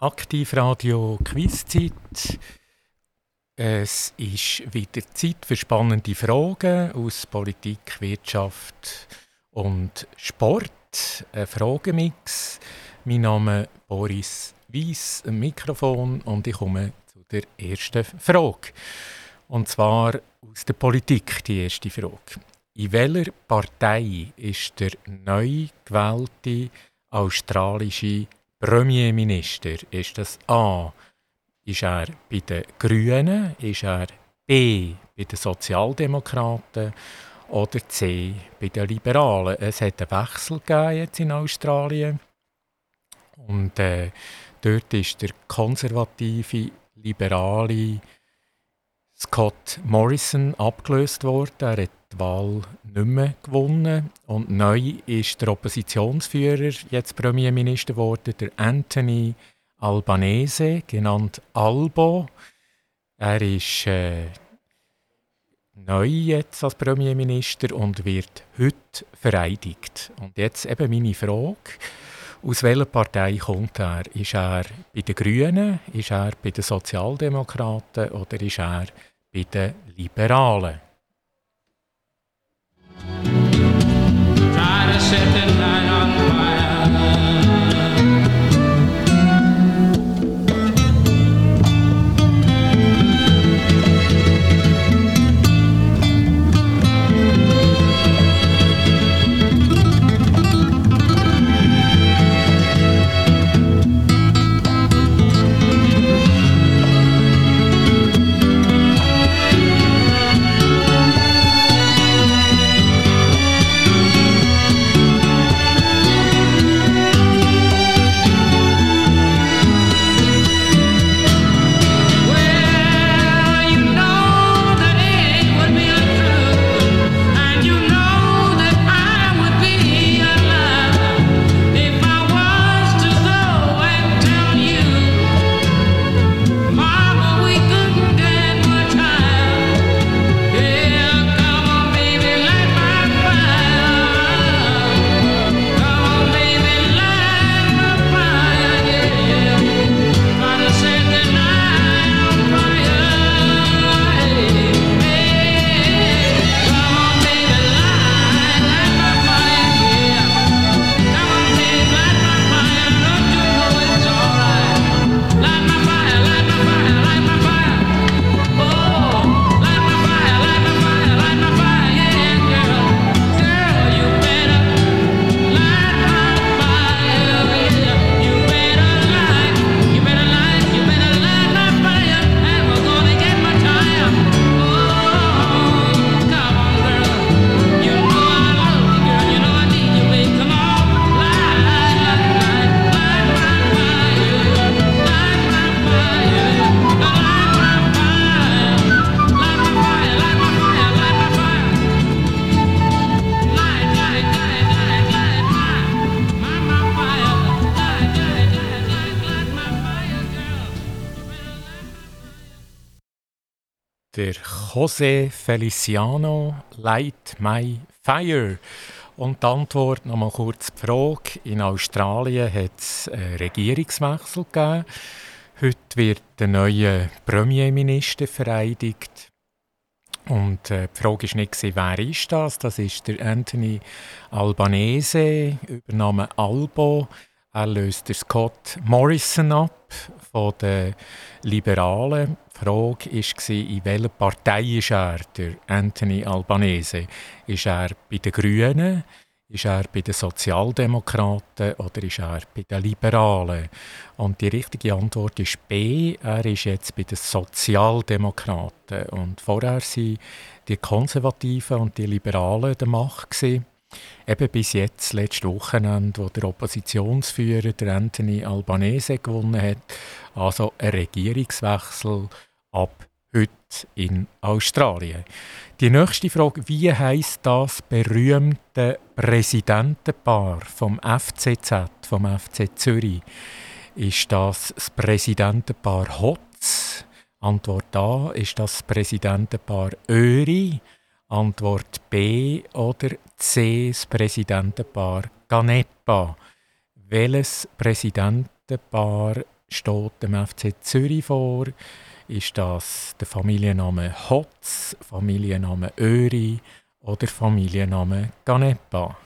Aktivradio Quizzeit. Es ist wieder Zeit für spannende Fragen aus Politik, Wirtschaft und Sport. Ein Fragemix. Mein Name ist Boris Weiss, ein Mikrofon und ich komme zu der ersten Frage. Und zwar aus der Politik die erste Frage. In welcher Partei ist der neu gewählte australische Premierminister? Ist das A? Ist er bei den Grünen? Ist er B bei den Sozialdemokraten? Oder C bei den Liberalen? Es hat einen Wechsel jetzt in Australien. Und äh, dort ist der konservative, liberale Scott Morrison abgelöst worden. Er hat die Wahl nicht mehr gewonnen. Und neu ist der Oppositionsführer, jetzt Premierminister geworden, der Anthony Albanese, genannt Albo. Er ist äh, neu jetzt als Premierminister und wird heute vereidigt. Und jetzt eben meine Frage. Aus welcher Partei kommt er? Ist er bei den Grünen, ist er bei den Sozialdemokraten oder ist er bei den Liberalen? Bye. José Feliciano, Light My Fire. Und die Antwort noch mal kurz die Frage. In Australien hat es einen Regierungswechsel gegeben. Heute wird der neue Premierminister vereidigt. Und äh, die Frage war nicht, wer ist das? Das ist der Anthony Albanese, Übername Albo. Er löst Scott Morrison ab von den Liberalen. Die Frage war, in welcher Partei ist er, der Anthony Albanese? Ist er bei den Grünen? Ist er bei den Sozialdemokraten oder ist er bei den Liberalen? Und die richtige Antwort ist B. Er ist jetzt bei den Sozialdemokraten. Und vorher waren die Konservativen und die Liberalen der Macht. Eben bis jetzt, letzte Wochenende, wo der Oppositionsführer der Anthony Albanese gewonnen hat, also ein Regierungswechsel ab heute in Australien. Die nächste Frage, wie heißt das berühmte Präsidentenpaar vom FCZ, vom FC Zürich? Ist das das Präsidentenpaar Hotz? Antwort A. Ist das das Präsidentenpaar Öri? Antwort B oder C, das Präsidentenpaar Ganepa. Welches Präsidentenpaar steht dem FC Zürich vor? Ist das der Familienname Hotz, Familienname Öri oder Familienname Ganepa?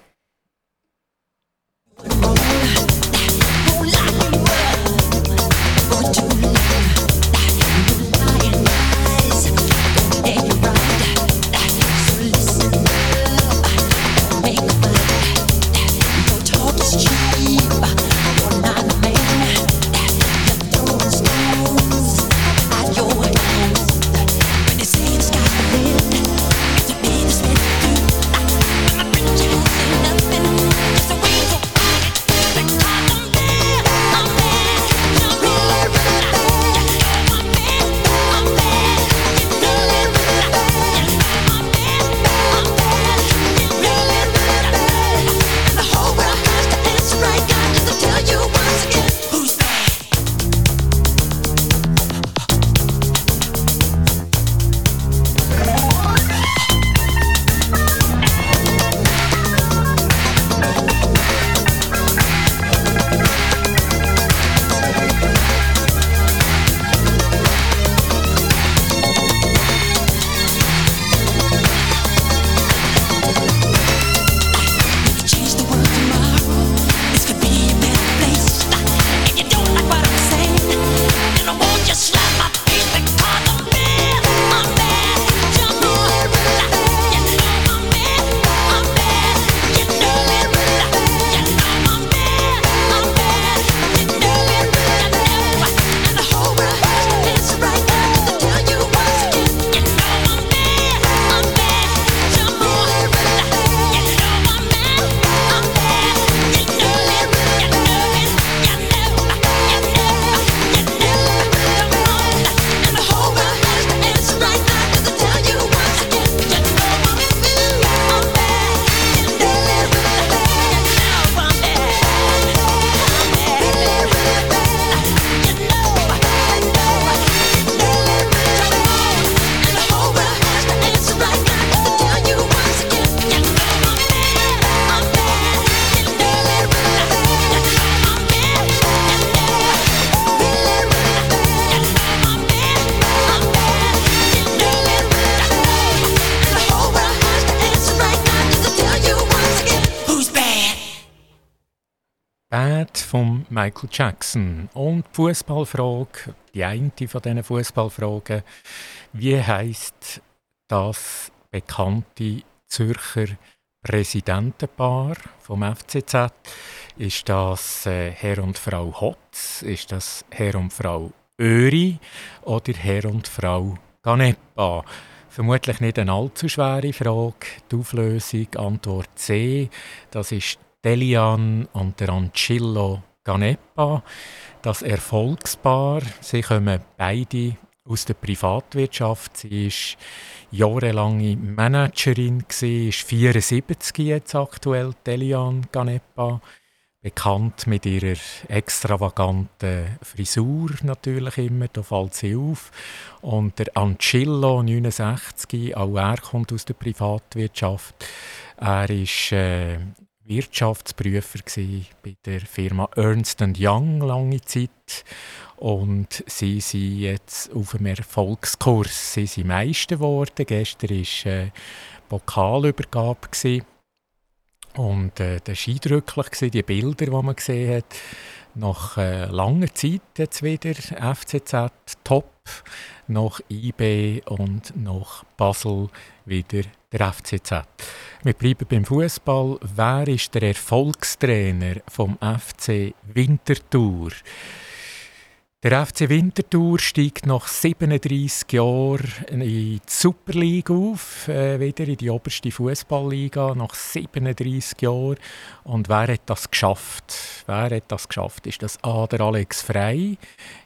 Michael Jackson. Und die Fußballfrage, die eine von diesen Fußballfragen, wie heißt das bekannte Zürcher Präsidentenpaar vom FCZ? Ist das äh, Herr und Frau Hotz? Ist das Herr und Frau Öri oder Herr und Frau Ganepa? Vermutlich nicht eine allzu schwere Frage. Die Auflösung, Antwort C, das ist Delian und der Ancillo Ganepa, das Erfolgspaar. Sie kommen beide aus der Privatwirtschaft. Sie ist jahrelange Managerin, sie ist 74 jetzt aktuell, Delian Ganepa. Bekannt mit ihrer extravaganten Frisur natürlich immer, da fällt sie auf. Und der Ancillo, 69, auch er kommt aus der Privatwirtschaft. Er ist äh, Wirtschaftsprüfer bei der Firma Ernst Young lange Zeit und sie sind jetzt auf einem Erfolgskurs. Sie sind Meister geworden. Gestern war äh, Pokalübergabe und äh, das war eindrücklich, die Bilder, die man gesehen hat. Nach äh, langer Zeit jetzt wieder FCZ top, nach IB und nach Basel wieder der FCZ. Wir bleiben beim Fußball. Wer ist der Erfolgstrainer vom FC Winterthur? Der FC Winterthur steigt nach 37 Jahren in die Super League auf, äh, wieder in die oberste Fußballliga nach 37 Jahren. Und wer hat das geschafft? Wer hat das geschafft? Ist das A. der Alex Frey?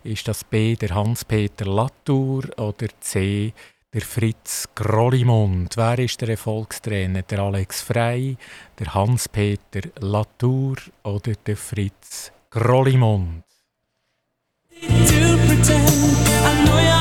Ist das B. der Hans-Peter Latour? Oder C der Fritz Grollimund. Wer ist der Erfolgstrainer? Der Alex Frey, der Hans-Peter Latour oder der Fritz Grollimund? To pretend. I know you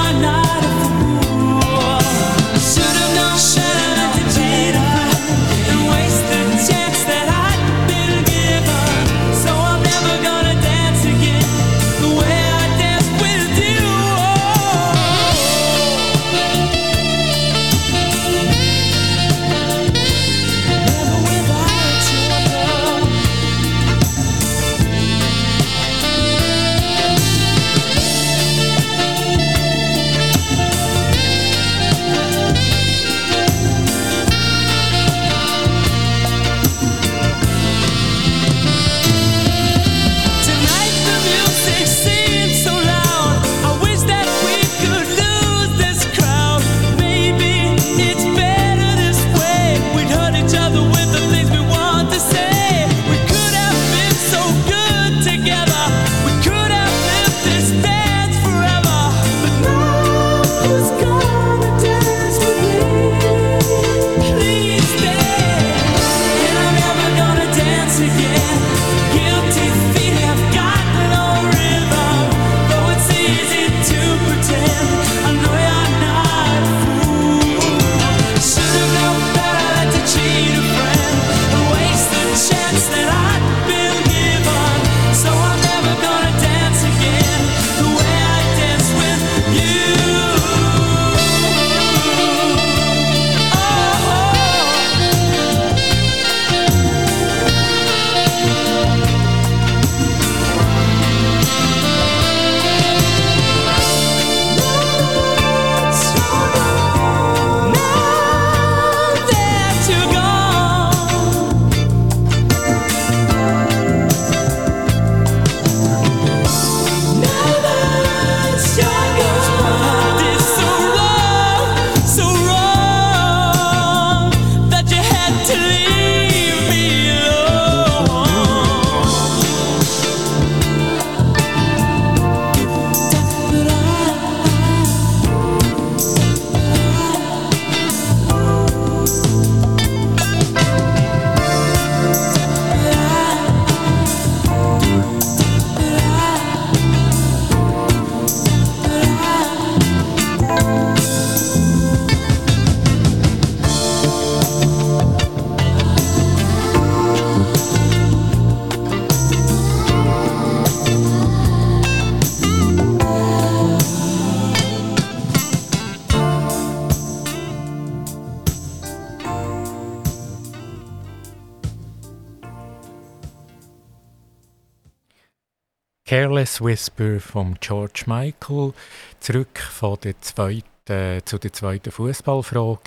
Careless Whisper von George Michael. Zurück von der zweiten, zu der zweiten Fußballfrage.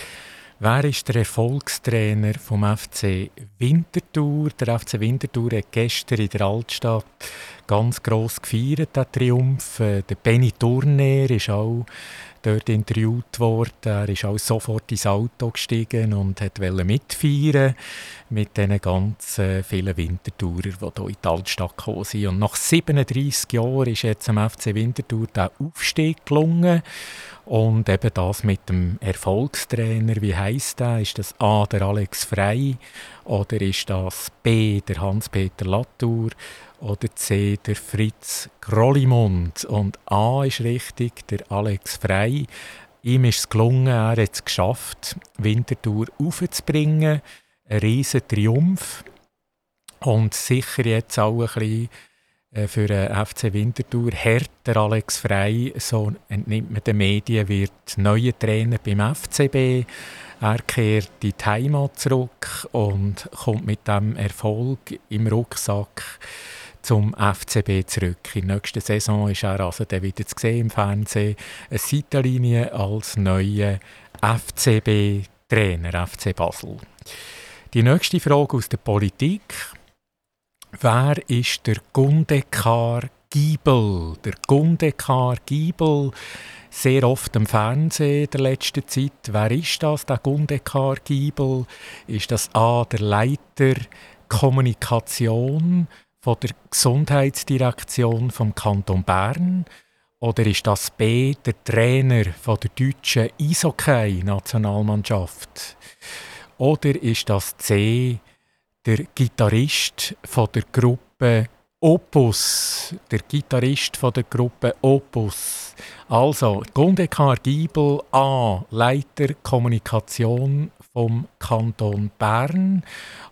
Wer ist der Erfolgstrainer vom FC Winterthur? Der FC Winterthur hat gestern in der Altstadt ganz gross gefeiert, den Triumph. Äh, der Benny Turner ist auch dort interviewt worden. Er ist auch sofort ins Auto gestiegen und wollte mitfeiern mit diesen ganz vielen Wintertourer, die hier in die Altstadt gekommen sind. Und nach 37 Jahren ist jetzt am FC Winterthur der Aufstieg gelungen. Und eben das mit dem Erfolgstrainer, wie heisst der? Ist das A, der Alex Frey oder ist das B, der Hans-Peter Latour oder C, der Fritz Grollimund. Und A ist richtig, der Alex Frey. Ihm ist es gelungen, er hat es geschafft, Winterthur aufzubringen. Ein riesen Triumph. Und sicher jetzt auch ein bisschen äh, für den FC Winterthur härter Alex Frey, so entnimmt man den Medien, wird neuer Trainer beim FCB. Er kehrt in die Heimat zurück und kommt mit dem Erfolg im Rucksack zum FCB zurück. In der nächsten Saison ist er also dann wieder zu sehen im Fernsehen. Eine Seitenlinie als neuer FCB-Trainer, FC Basel. Die nächste Frage aus der Politik. Wer ist der Gundekar Giebel? Der Gundekar Giebel, sehr oft im Fernsehen der letzten Zeit. Wer ist das, der Gundekar Giebel? Ist das A, der Leiter Kommunikation von der Gesundheitsdirektion vom Kanton Bern? Oder ist das B, der Trainer von der deutschen Eishockey-Nationalmannschaft? Oder ist das C, der Gitarrist von der Gruppe Opus, der Gitarrist von der Gruppe Opus. Also, Gundekar Giebel A, Leiter Kommunikation vom Kanton Bern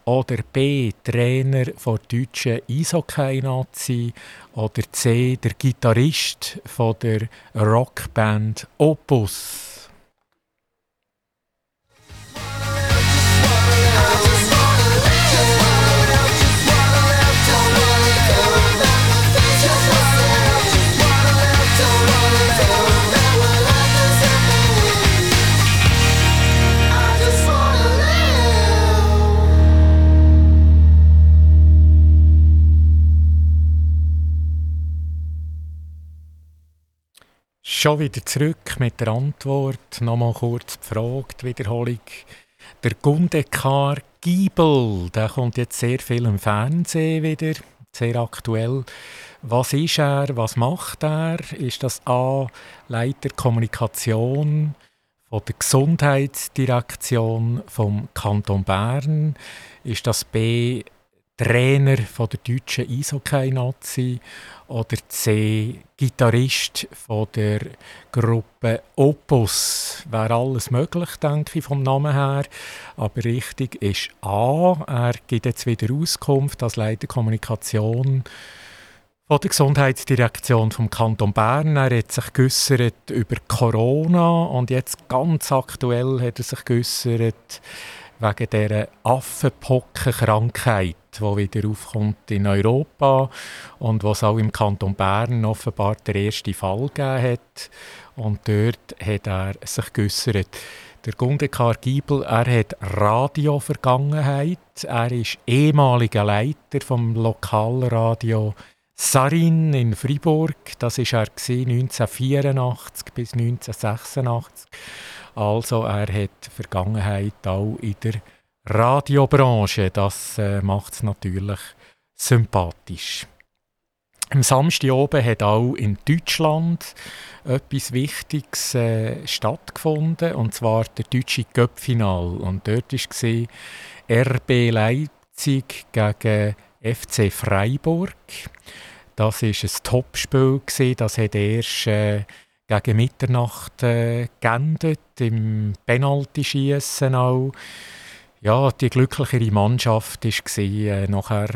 oder B, Trainer von deutschen Eishockey-Nazi oder C, der Gitarrist von der Rockband Opus. Schon wieder zurück mit der Antwort. Nochmal kurz die Wiederholung. Der Gundekar Giebel, der kommt jetzt sehr viel im Fernsehen wieder, sehr aktuell. Was ist er? Was macht er? Ist das A. Leiter Kommunikation von der Gesundheitsdirektion vom Kanton Bern? Ist das B. Trainer von der deutschen Eishockey-Nazi oder C. Gitarrist von der Gruppe Opus. Wäre alles möglich, denke ich, vom Namen her. Aber richtig ist A. Er gibt jetzt wieder Auskunft als Leiter Kommunikation von der Gesundheitsdirektion vom Kanton Bern. Er hat sich über Corona und jetzt ganz aktuell hat er sich geäussert wegen dieser Affenpockenkrankheit, die wieder aufkommt in Europa und was auch im Kanton Bern offenbar der erste Fall gegeben hat. Und dort hat er sich geäussert. Der Gundekar Giebel, er hat Radio-Vergangenheit. Er ist ehemaliger Leiter vom Lokalradio Sarin in Fribourg. Das war er 1984 bis 1986. Also er hat Vergangenheit auch in der Radiobranche. Das äh, macht es natürlich sympathisch. Am Samstag oben hat auch in Deutschland etwas Wichtiges äh, stattgefunden, und zwar der deutsche Göppfinal. Und dort war RB Leipzig gegen FC Freiburg. Das war ein Topspiel, das hat erst äh, gegen Mitternacht äh, geendet, im Penaltyschießen auch. Ja, die glücklichere Mannschaft war äh, nachher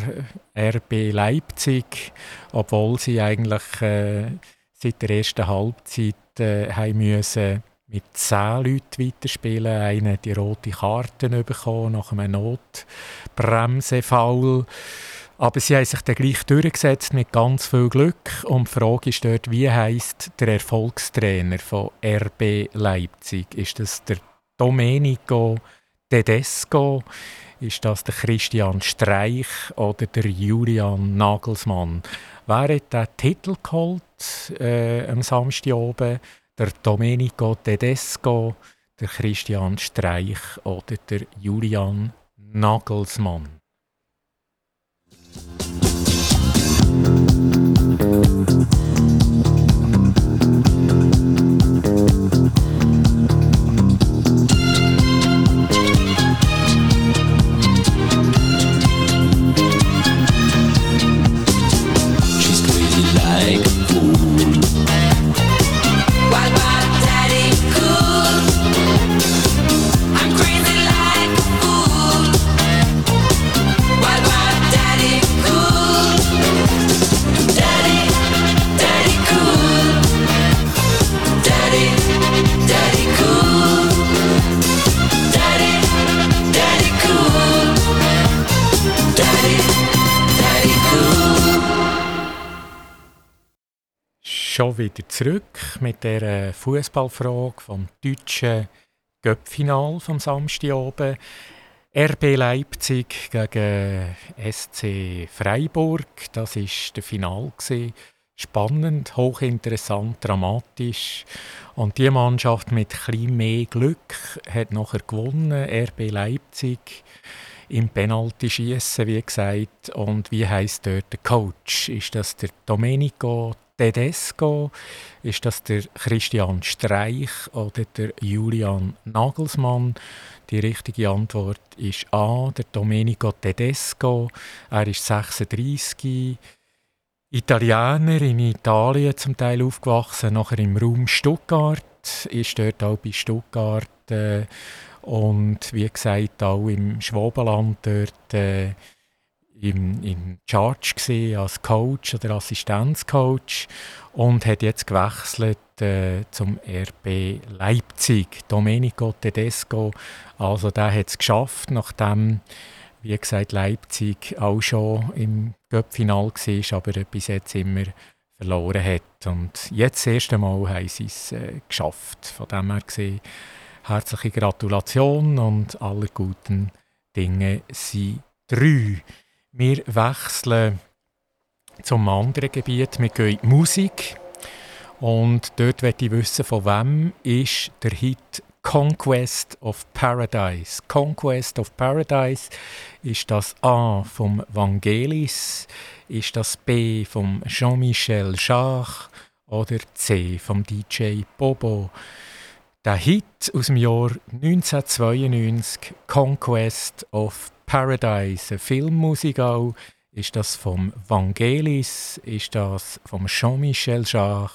RB Leipzig, obwohl sie eigentlich äh, seit der ersten Halbzeit äh, haben müssen mit zehn Leuten weiterspielen. Einer die rote Karte bekommen nach einem Notbremsefoul. Aber sie haben sich dann gleich durchgesetzt mit ganz viel Glück. Und die Frage ist dort, wie heißt der Erfolgstrainer von RB Leipzig? Ist das der Domenico Tedesco? Ist das der Christian Streich oder der Julian Nagelsmann? Wer hat den Titel geholt äh, am Samstag oben? Der Domenico Tedesco, der Christian Streich oder der Julian Nagelsmann? Thank you. Wieder zurück mit der Fußballfrage vom deutschen Göppfinal vom Samstag oben. RB Leipzig gegen SC Freiburg, das ist der Final Spannend, hochinteressant, dramatisch. Und die Mannschaft mit etwas mehr Glück hat nachher gewonnen. RB Leipzig im Penalty schießen, wie gesagt. Und wie heißt dort der Coach? Ist das der Domenico Tedesco? Ist das der Christian Streich oder der Julian Nagelsmann? Die richtige Antwort ist A, der Domenico Tedesco. Er ist 36, Italiener, in Italien zum Teil aufgewachsen, nachher im Raum Stuttgart, ist dort auch bei Stuttgart äh, und wie gesagt auch im Schwabenland dort äh, im, im Charge gesehen als Coach oder Assistenzcoach und hat jetzt gewechselt äh, zum RB Leipzig. Domenico Tedesco, also der hat es geschafft, nachdem wie gesagt Leipzig auch schon im Cup-Final war, aber bis jetzt immer verloren hat. Und jetzt das erste Mal haben sie es äh, geschafft. Von dem her gesehen, herzliche Gratulation und alle guten Dinge sind drei. Wir wechseln zum anderen Gebiet. Wir gehen in die Musik. Und dort möchte ich wissen, von wem ist der Hit Conquest of Paradise. Conquest of Paradise ist das A vom Vangelis, ist das B vom Jean-Michel Jarre oder C vom DJ Bobo. Der Hit aus dem Jahr 1992, Conquest of Paradise, Filmmusik auch. Ist das vom Vangelis, ist das vom Jean-Michel Jarre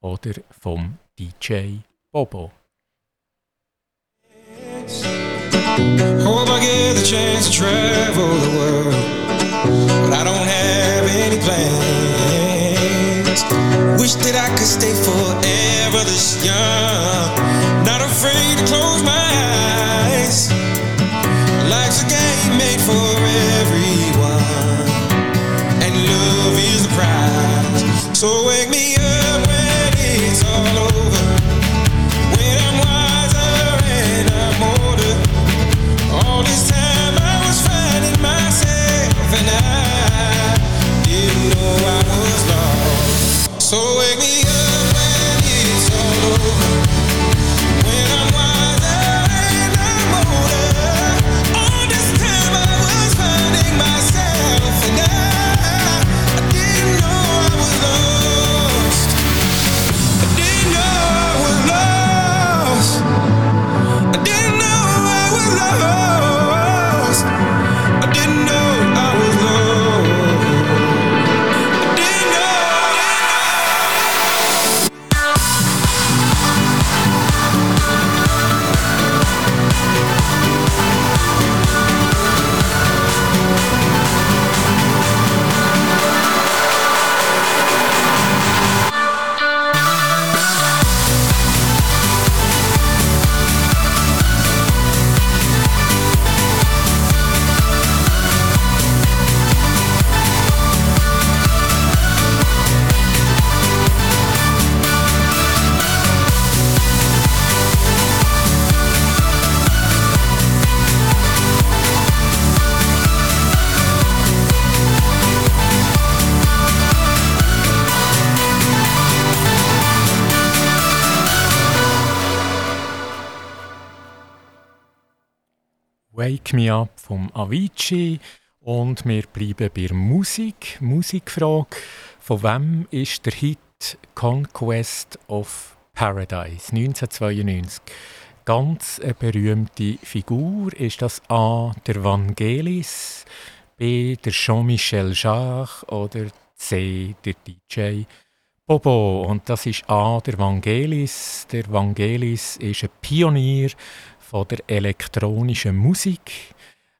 oder vom DJ Bobo? Hope I get the chance to travel the world, but I don't have any plans. Wish that I could stay forever this young, not afraid to close my Wake Me Up vom Avicii und wir bleiben bei Musik. Musikfrage. Von wem ist der Hit Conquest of Paradise 1992? Ganz eine berühmte Figur ist das A. der Vangelis, B. der Jean-Michel Jarre oder C. der DJ Bobo. Und das ist A. der Vangelis. Der Vangelis ist ein Pionier von der elektronischen Musik.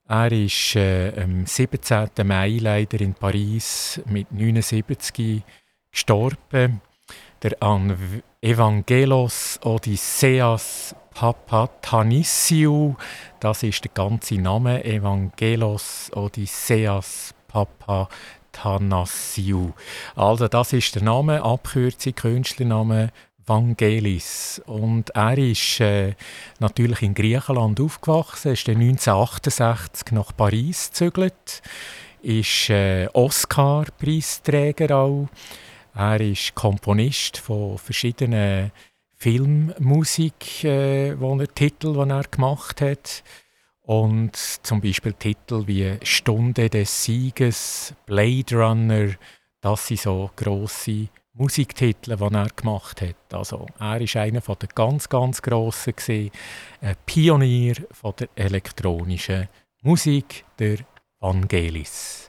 Er ist äh, am 17. Mai leider in Paris mit 79 gestorben. Der Evangelos Odysseas Papatanissiou, das ist der ganze Name, Evangelos Odysseas Papatanassiou. Also das ist der Name, Abkürzung, Künstlername Vangelis. Und er ist äh, natürlich in Griechenland aufgewachsen, ist 1968 nach Paris gezögert, ist äh, Oscar-Preisträger auch. Er ist Komponist von verschiedenen Filmmusik, äh, Titel, die er gemacht hat. Und zum Beispiel Titel wie Stunde des Sieges, Blade Runner, das sind so grosse Musiktitel, die er gemacht hat. Also er ist einer der ganz, ganz Grossen, gewesen, ein Pionier von der elektronischen Musik, der Vangelis.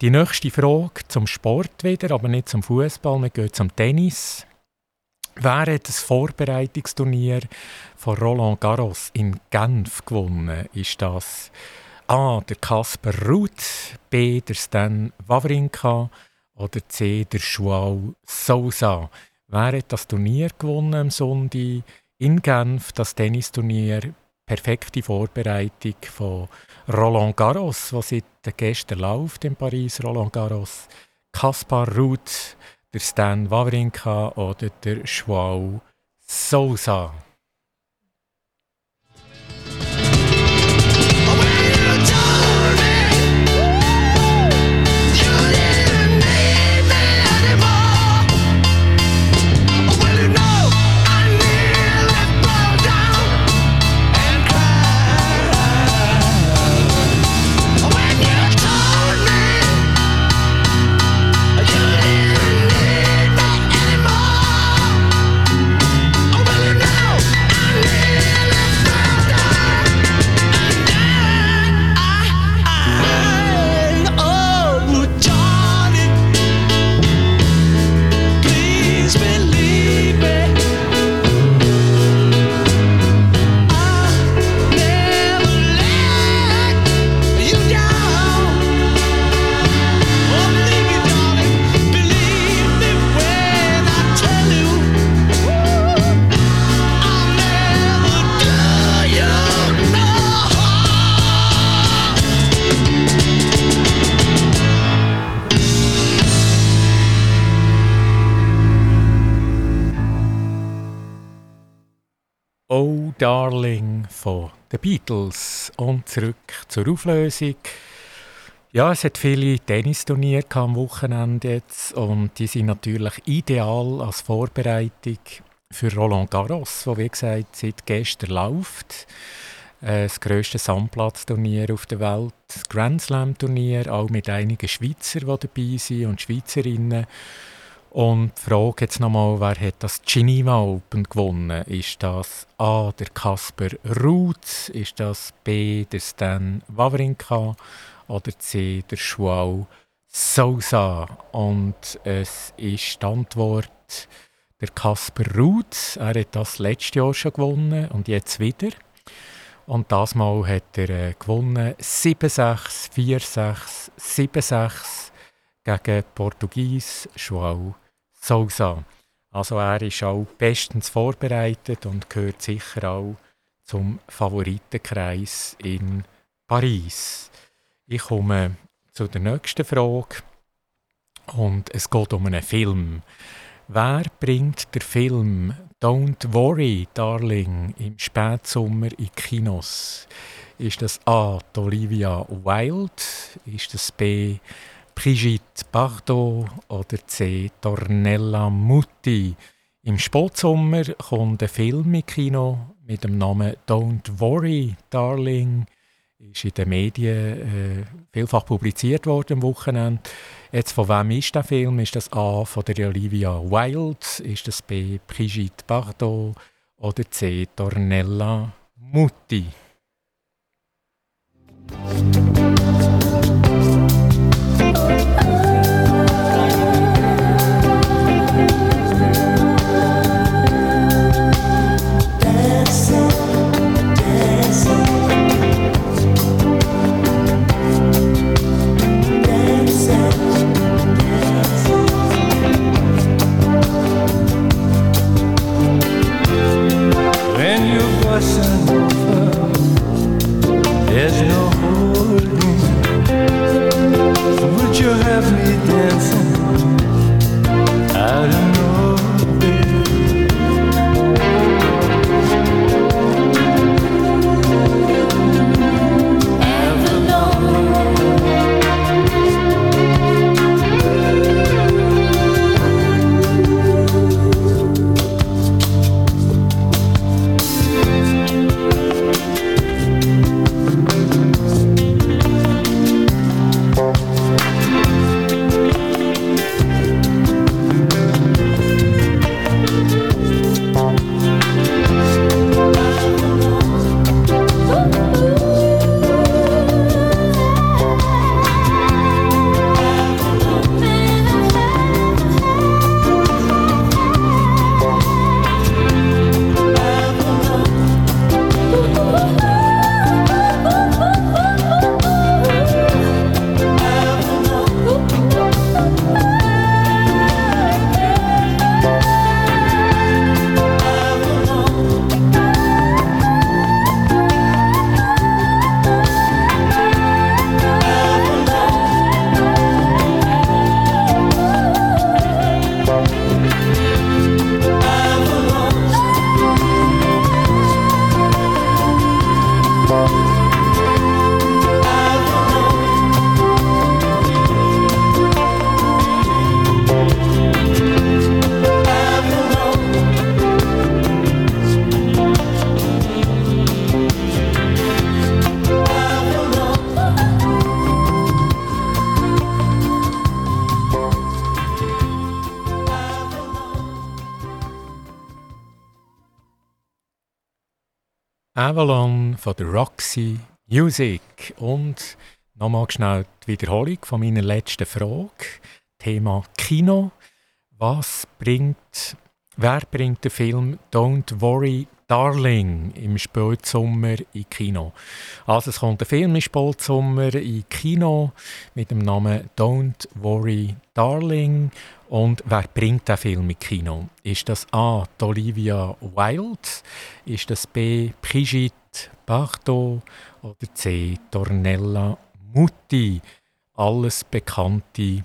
Die nächste Frage zum Sport wieder, aber nicht zum Fußball, wir gehen zum Tennis. Wer hat das Vorbereitungsturnier von Roland Garros in Genf gewonnen? Ist das A. der Kasper Ruth, B. der Stan Wawrinka, oder C. der Joao Sousa. Wer hat das Turnier gewonnen am Sonntag in Genf, das Tennisturnier? Perfekte Vorbereitung von Roland Garros, was seit gestern läuft in Paris, Roland Garros. Kaspar Ruth, der Stan Wawrinka oder der Joao Sousa. Beatles. Und zurück zur Auflösung. Ja, es hat viele Tennisturniere am Wochenende jetzt und die sind natürlich ideal als Vorbereitung für Roland Garros, wo wie gesagt seit gestern läuft. Äh, das grösste Sandplatzturnier auf der Welt, das Grand Slam Turnier, auch mit einigen Schweizer, die dabei sind und Schweizerinnen. Und die Frage jetzt nochmal, wer hat das Geneva Open gewonnen? Ist das A. der Kasper Ruth? Ist das B. der Stan Wawrinka? Oder C. der Joao Sousa? Und es ist die Antwort der Kasper Ruth. Er hat das letztes Jahr schon gewonnen und jetzt wieder. Und das Mal hat er äh, gewonnen 7-6, 4-6, 7-6 gegen Portugies Joao Sousa. Also er ist auch bestens vorbereitet und gehört sicher auch zum Favoritenkreis in Paris. Ich komme zu der nächsten Frage und es geht um einen Film. Wer bringt der Film Don't Worry, Darling im Spätsommer in Kinos? Ist das A. Olivia Wilde? Ist das B. Brigitte Bardot oder C. Tornella Mutti. Im Spätsommer kommt ein Film im Kino mit dem Namen Don't Worry, Darling ist in den Medien äh, vielfach publiziert worden am Wochenende. Jetzt von wem ist der Film? Ist das A von der Olivia Wilde? Ist das B Brigitte Bardot? Oder C Tornella Mutti? Von der Roxy Music. Und nochmal schnell die Wiederholung von meiner letzten Frage. Thema Kino. Was bringt, wer bringt den Film Don't Worry Darling im Spätsommer in Kino? Also es kommt ein Film im Spätsommer in Kino mit dem Namen Don't Worry Darling und wer bringt den Film im Kino? Ist das A. Olivia Wilde? Ist das B. Brigitte Bardot? Oder C. Tornella Mutti? Alles bekannte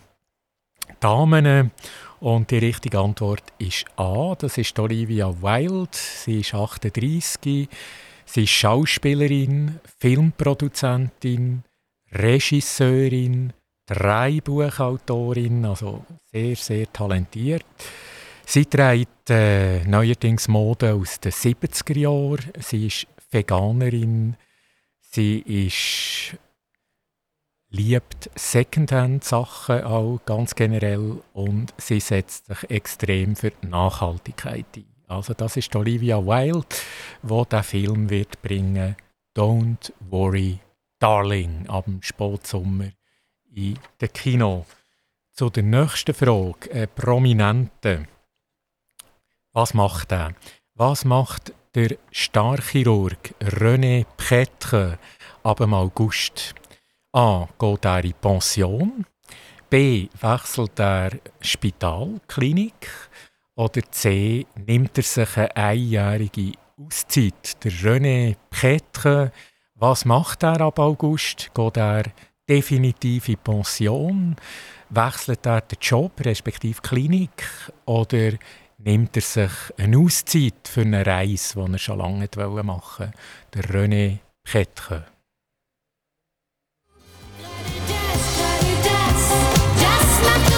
Damen. Und die richtige Antwort ist A. Das ist Olivia Wilde. Sie ist 38. Sie ist Schauspielerin, Filmproduzentin, Regisseurin, drei Buchautorin, also sehr, sehr talentiert. Sie trägt äh, neuerdings Mode aus den 70er Jahren. Sie ist Veganerin. Sie ist, liebt Secondhand-Sachen auch ganz generell und sie setzt sich extrem für Nachhaltigkeit ein. Also das ist Olivia Wilde, wo der Film wird bringen Don't Worry Darling ab dem Spätsommer in den Kino. Zu der nächsten Frage. Ein Prominente. Was macht er? Was macht der Starchirurg René Petre ab dem August? A. Geht er in Pension? B. Wechselt er Spitalklinik? Oder C. Nimmt er sich eine einjährige Auszeit? Der René Petre, was macht er ab August? Geht er definitiv in Pension? Wechselt er den Job, respektive Klinik? Oder nimmt er sich eine Auszeit für eine Reise, die er schon lange machen wollte? Der René Ketke. Das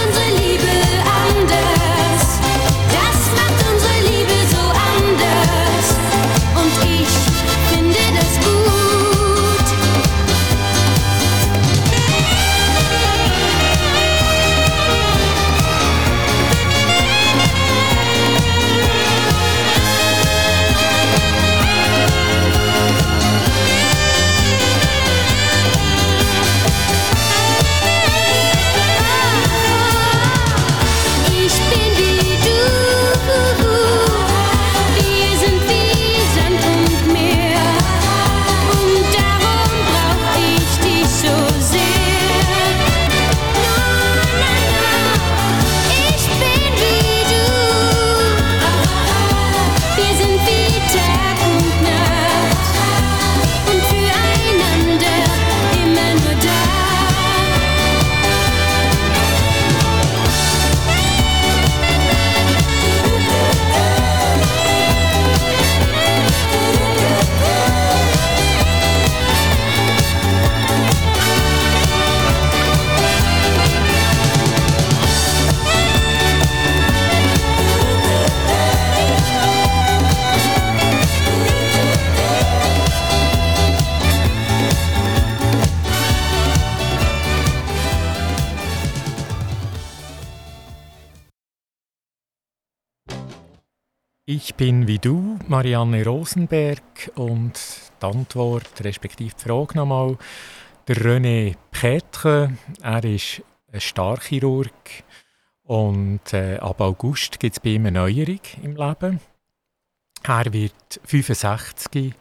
Marianne Rosenberg, und die Antwort, respektive die Frage nochmal, der René Petre, er ist ein Starchirurg und äh, ab August gibt es bei ihm eine Neuerung im Leben. Er wird 65,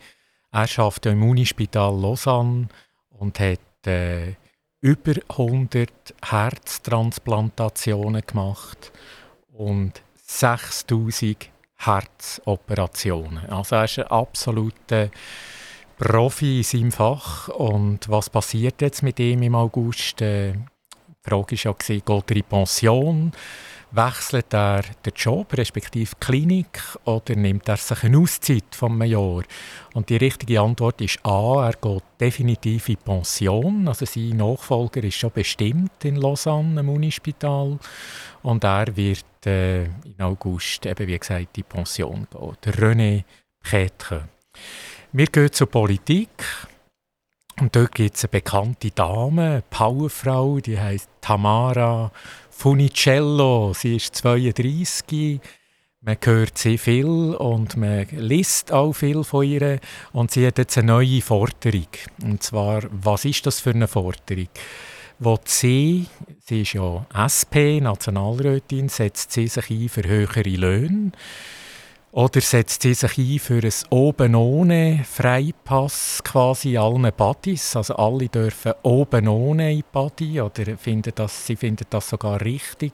er arbeitet im Unispital Lausanne und hat äh, über 100 Herztransplantationen gemacht und 6000 Herzoperationen. Also er ist ein absoluter Profi in seinem Fach. Und was passiert jetzt mit ihm im August? Äh, die Frage war ja, geht er in Pension? Wechselt er den Job, respektive die Klinik, oder nimmt er sich eine Auszeit von einem Jahr? Und die richtige Antwort ist A, er geht definitiv in Pension. Also sein Nachfolger ist schon bestimmt in Lausanne im Unispital. Und er wird äh, in August, eben wie gesagt, in Pension. Der René Petre. Wir gehen zur Politik. Und dort gibt es eine bekannte Dame, eine Powerfrau, die heißt Tamara Funicello. Sie ist 32. Man hört sehr viel und man liest auch viel von ihr. Und sie hat jetzt eine neue Forderung. Und zwar, was ist das für eine Forderung? Wo sie, sie ist ja SP, Nationalrätin, setzt sie sich ein für höhere Löhne. Oder setzt sie sich ein für ein oben ohne Freipass quasi allen Buddies? Also alle dürfen oben ohne in Buddy oder finden das, sie finden das sogar richtig,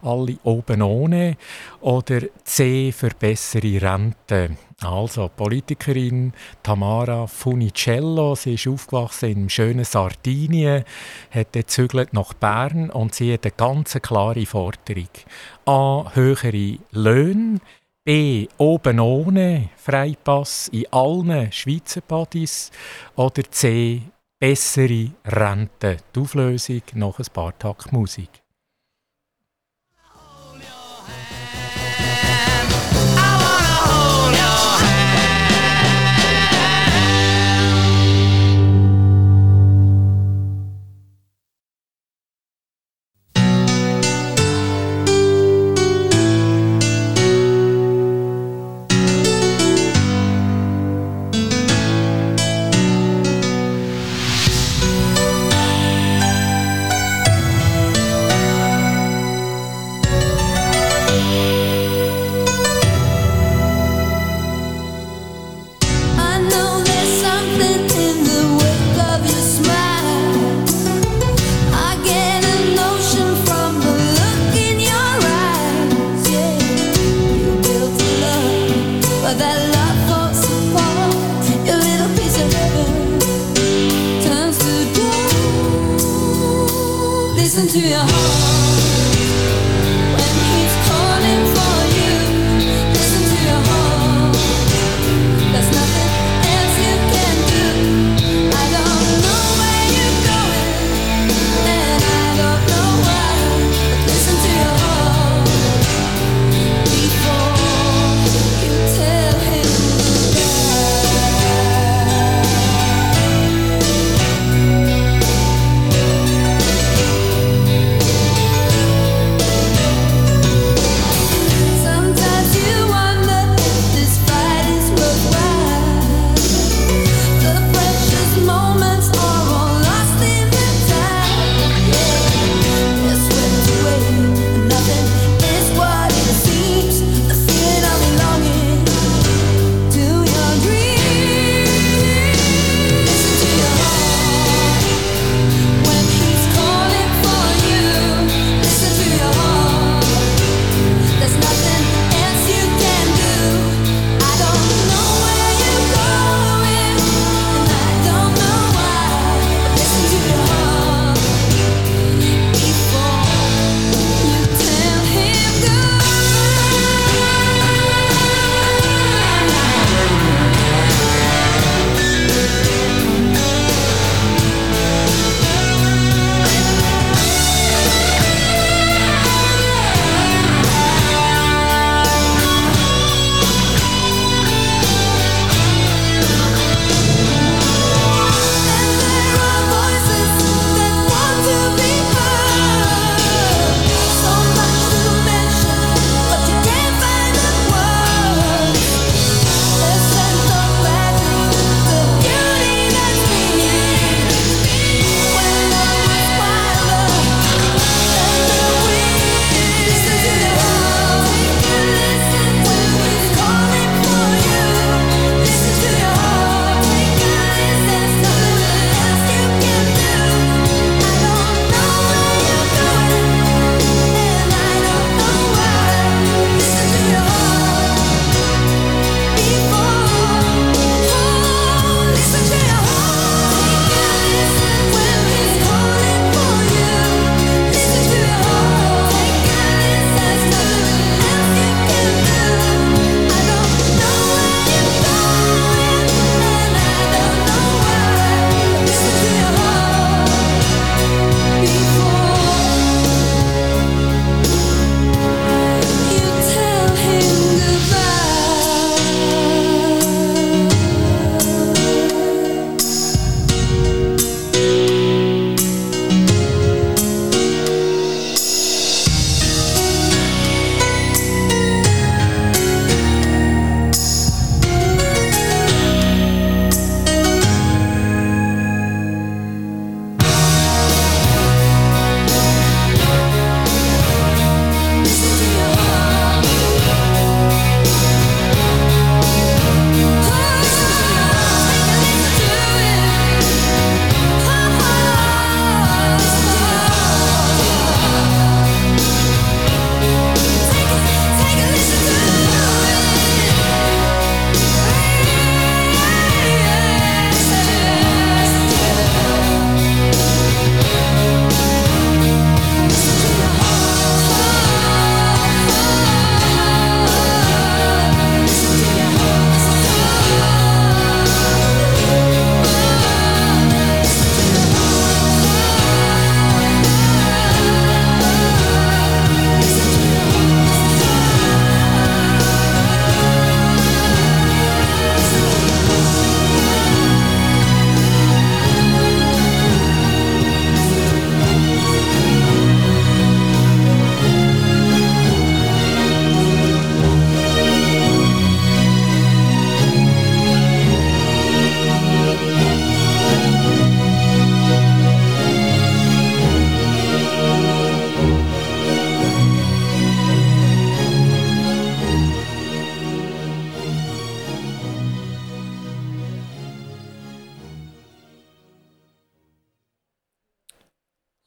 alle oben ohne. Oder C für bessere Rente. Also Politikerin Tamara Funicello, sie ist aufgewachsen im schönen Sardinien, hat gezügelt nach Bern und sie hat eine ganz klare Forderung. A. Höhere Löhne B. Oben ohne Freipass in allen Schweizer Partys. Oder C. Bessere Rente. Die Auflösung nach ein paar Takt Musik.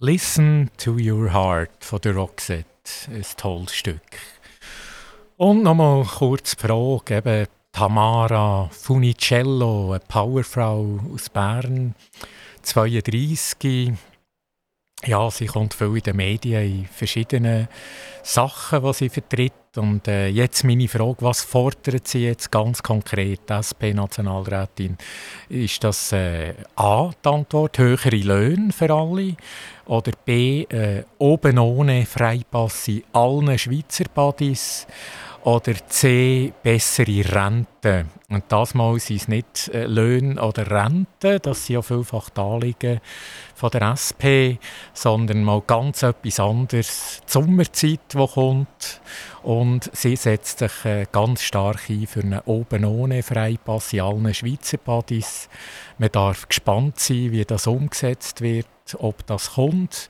Listen to Your Heart von der Roxette. Ein tolles Stück. Und nochmal kurz die Frage, eben Tamara Funicello, eine Powerfrau aus Bern, 32. Ja, sie kommt viel in den Medien, in verschiedenen Sachen, die sie vertritt. Und äh, jetzt meine Frage, was fordert sie jetzt ganz konkret, SP-Nationalrätin? Ist das äh, A, die Antwort, höhere Löhne für alle? Oder B, äh, oben ohne Freipass in allen Schweizer Badis? Oder C, bessere Rente. Und das mal sind es nicht äh, Löhne oder Rente, das sind ja vielfach die Anliegen von der SP, sondern mal ganz etwas anderes. Die Sommerzeit, die kommt. Und sie setzt sich äh, ganz stark ein für einen oben ohne Freipass in allen Schweizer Badis. Man darf gespannt sein, wie das umgesetzt wird ob das kommt.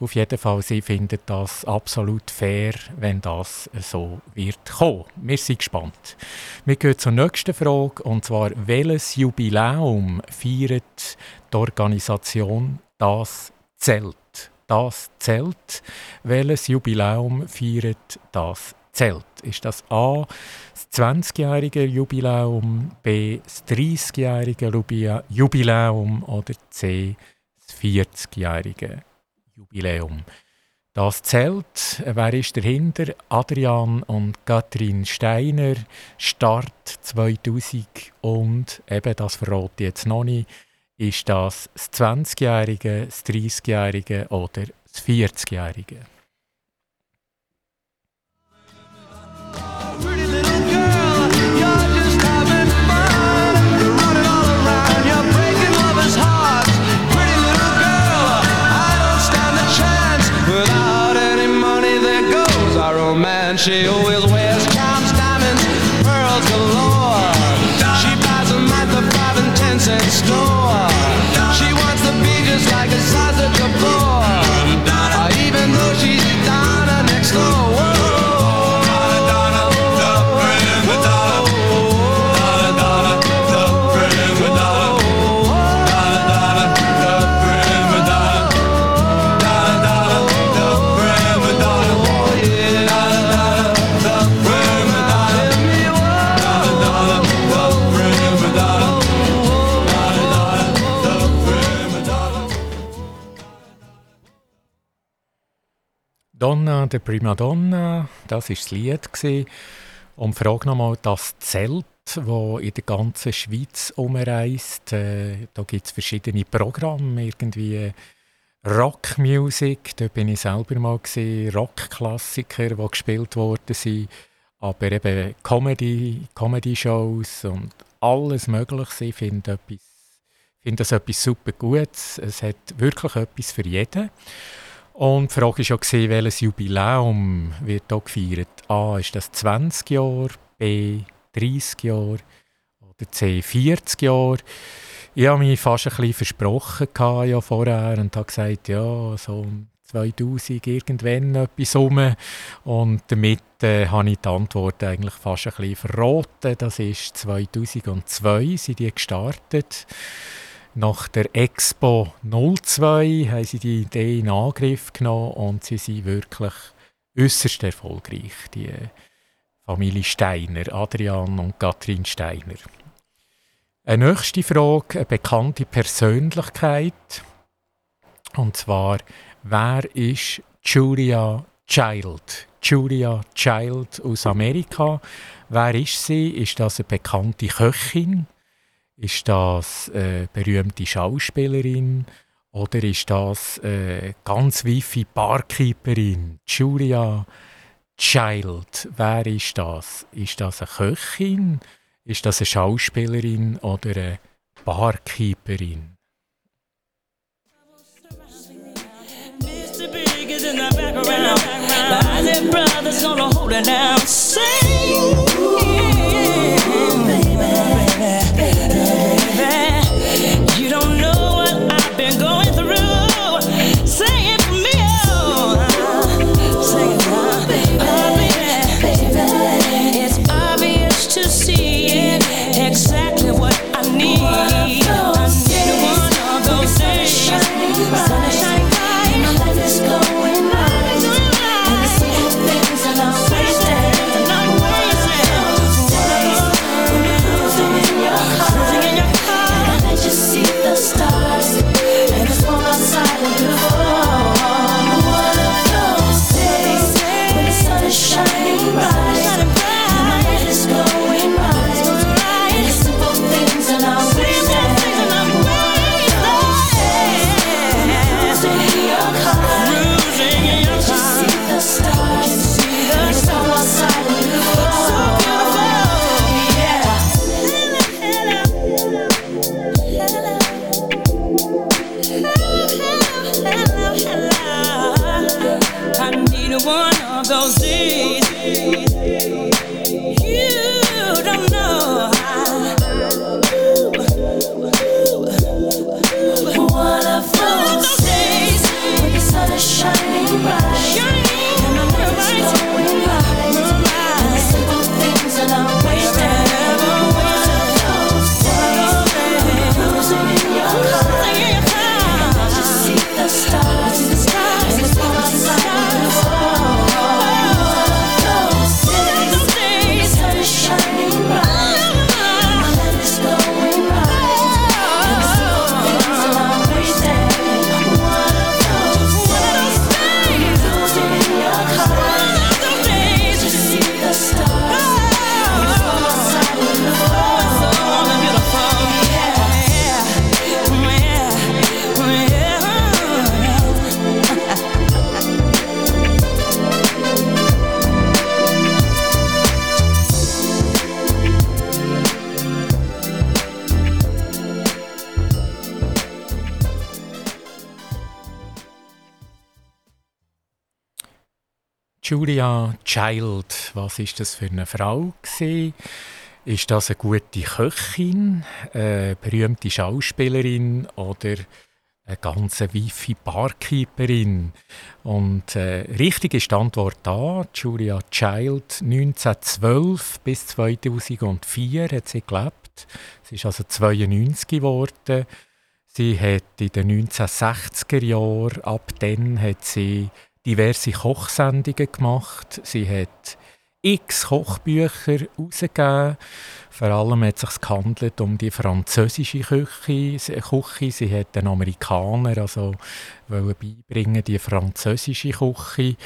Auf jeden Fall, sie finden das absolut fair, wenn das so wird kommen. Wir sind gespannt. Wir gehen zur nächsten Frage, und zwar, welches Jubiläum feiert die Organisation «Das Zelt»? Das Zelt. Welches Jubiläum feiert das Zelt? Ist das A, das 20-jährige Jubiläum, B, das 30-jährige Jubiläum oder C, das 40-jährige Jubiläum. Das zählt, wer ist dahinter? Adrian und Katrin Steiner, Start 2000 und eben, das verrate ich jetzt noch nicht, ist das das 20-jährige, das 30-jährige oder das 40-jährige? She will. Donna de Primadonna, das war das Lied. Gewesen. Und frage nochmal, das Zelt, das in der ganzen Schweiz umreist, äh, da gibt es verschiedene Programme, irgendwie Rockmusik, da bin ich selber mal gesehen, Rockklassiker, die gespielt worden sind, aber eben Comedy, Comedy-Shows und alles Mögliche. Ich finde etwas, find das etwas super Gutes. Es hat wirklich etwas für jeden. Und die Frage war ja, welches Jubiläum wird hier gefeiert. A, ist das 20 Jahre, B, 30 Jahre oder C, 40 Jahre. Ich habe mich fast ein bisschen versprochen ja, vorher und habe gesagt, ja, so 2000 irgendwann etwas rum. Und damit äh, habe ich die Antwort eigentlich fast ein bisschen verraten. Das ist 2002 sind die gestartet. Nach der Expo 02 haben sie die Idee in Angriff genommen und sie sind wirklich äußerst erfolgreich, die Familie Steiner, Adrian und Katrin Steiner. Eine nächste Frage, eine bekannte Persönlichkeit. Und zwar, wer ist Julia Child? Julia Child aus Amerika. Wer ist sie? Ist das eine bekannte Köchin? Ist das eine berühmte Schauspielerin? Oder ist das eine ganz wifi Barkeeperin? Julia Child. Wer ist das? Ist das eine Köchin? Ist das eine Schauspielerin oder eine Barkeeperin? in the background. The Isaac brothers gonna hold it down. Sing, Julia Child, was ist das für eine Frau gewesen? Ist das eine gute Köchin, eine berühmte Schauspielerin oder eine ganz weife Barkeeperin? Und äh, richtig ist die Antwort da. Julia Child, 1912 bis 2004 hat sie gelebt. Sie ist also 92 geworden. Sie hat in den 1960er Jahren, ab dann hat sie diverse Kochsendungen gemacht. Sie hat x Kochbücher herausgegeben. Vor allem hat es sich gehandelt um die französische Küche. Küche. Sie hat den Amerikaner also beibringen die französische Küche.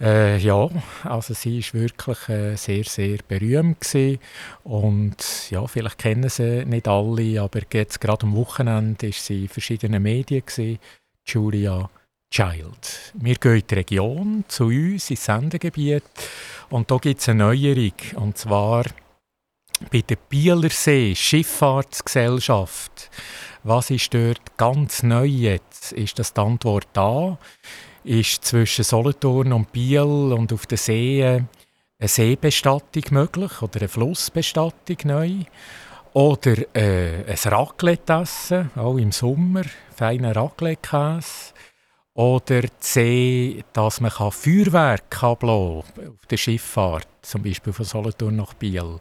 Äh, ja, also sie ist wirklich äh, sehr, sehr berühmt gewesen. und ja, vielleicht kennen sie nicht alle, aber jetzt gerade am Wochenende ist sie in verschiedenen Medien gewesen. Julia Child. Wir gehen in die Region, zu uns, ins Sendegebiet. Und da gibt es eine Neuerung. Und zwar bei der Bielersee Schifffahrtsgesellschaft. Was ist dort ganz neu jetzt? Ist das die Antwort da? Ist zwischen Solothurn und Biel und auf den Seen eine Seebestattung möglich oder eine Flussbestattung neu? Oder äh, ein Raclette essen, auch im Sommer, feiner Raclette-Käse. Oder C, dass man Feuerwerk auf der Schifffahrt, zum Beispiel von Solothurn nach Biel.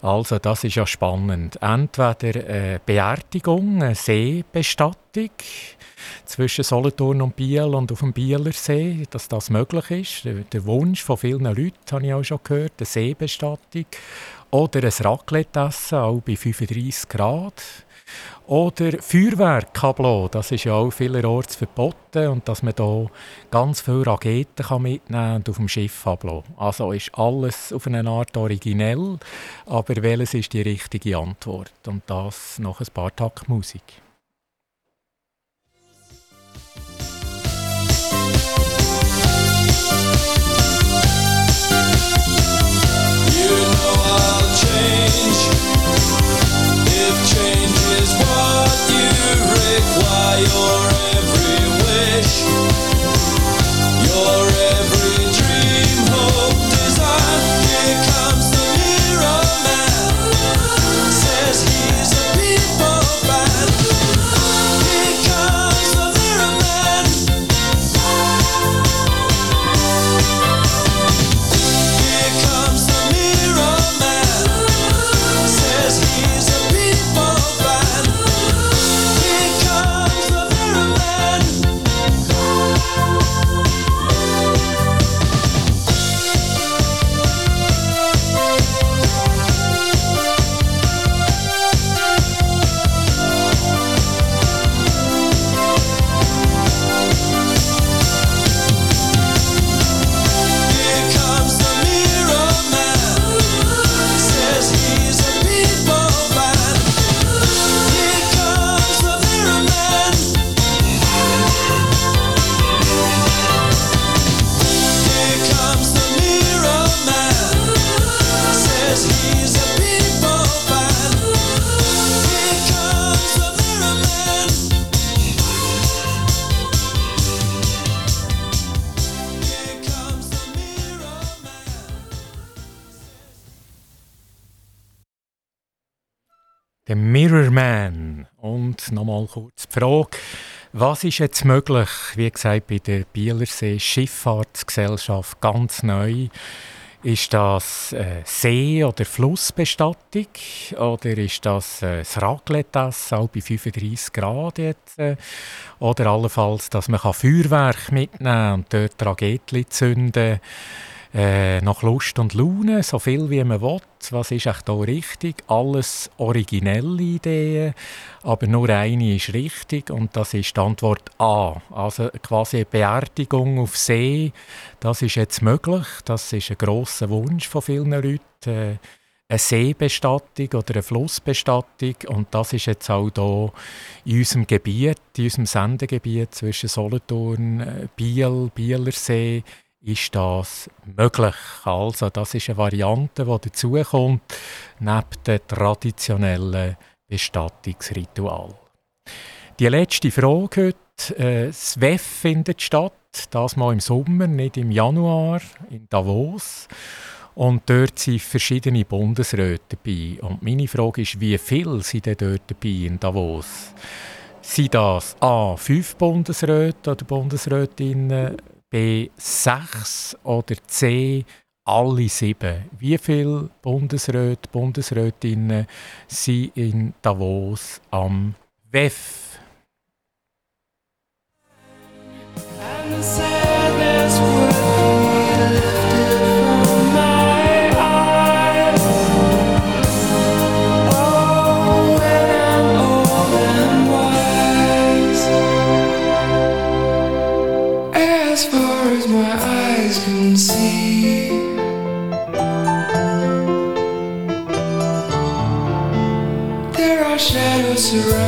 Also das ist ja spannend. Entweder eine Beerdigung, eine Seebestattung zwischen Solothurn und Biel und auf dem Bieler See, dass das möglich ist. Der Wunsch von vielen Leuten, habe ich auch schon gehört, eine Seebestattung. Oder ein Raclette essen, auch bei 35 Grad. Oder Feuerwerk das ist ja auch vielerorts verboten und dass man da ganz viele Raketen kann mitnehmen und auf dem Schiff ablassen. Also ist alles auf eine Art originell, aber welches ist die richtige Antwort? Und das nach ein paar Takt Musik. Und nochmal kurz die Frage, was ist jetzt möglich, wie gesagt, bei der Bielersee Schifffahrtsgesellschaft ganz neu? Ist das äh, See- oder Flussbestattung? Oder ist das äh, das Raclette-Essen, auch bei 35 Grad jetzt? Äh, oder allenfalls, dass man kann Feuerwerk mitnehmen kann und dort Raketen zünden äh, nach Lust und Laune, so viel wie man will. Was ist echt hier richtig? Alles originelle Ideen, aber nur eine ist richtig und das ist die Antwort A. Also quasi eine Beerdigung auf See, das ist jetzt möglich. Das ist ein grosser Wunsch von vielen Leuten. Äh, eine Seebestattung oder eine Flussbestattung und das ist jetzt auch hier in unserem Gebiet, in unserem Sendegebiet zwischen Solothurn, äh, Biel, Bielersee, ist das möglich. Also das ist eine Variante, die dazukommt, neben dem traditionellen Bestattungsritual. Die letzte Frage heute. Äh, das WEF findet statt, das mal im Sommer, nicht im Januar, in Davos. Und dort sind verschiedene Bundesräte dabei. Und meine Frage ist, wie viele sind denn dort dabei in Davos? Sind das A, fünf Bundesräte oder Bundesrätinnen, B, sechs oder C, alle sieben? Wie viele Bundesräte, Bundesrätinnen sind in Davos am WEF? And the sadness would surround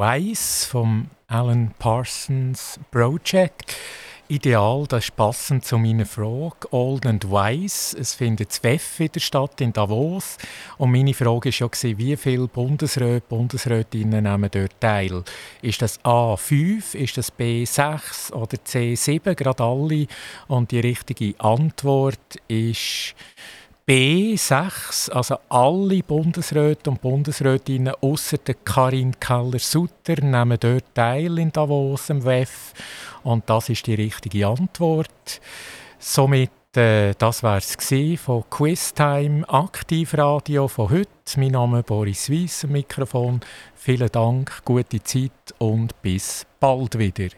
Wise vom Alan Parsons Project. Ideal, das ist passend zu meiner Frage. Old and Wise, es findet das WEF wieder statt in Davos. Und meine Frage war ja, wie viele Bundesräte, Bundesrätinnen nehmen dort teil? Ist das A 5, ist das B 6 oder C 7, gerade alle? Und die richtige Antwort ist B6, also alle Bundesräte und Bundesrätinnen außer Karin Keller-Sutter nehmen dort teil in Davos im WEF. Und das ist die richtige Antwort. Somit, äh, das war es von Quiztime Aktivradio von heute. Mein Name ist Boris Weiss am Mikrofon. Vielen Dank, gute Zeit und bis bald wieder.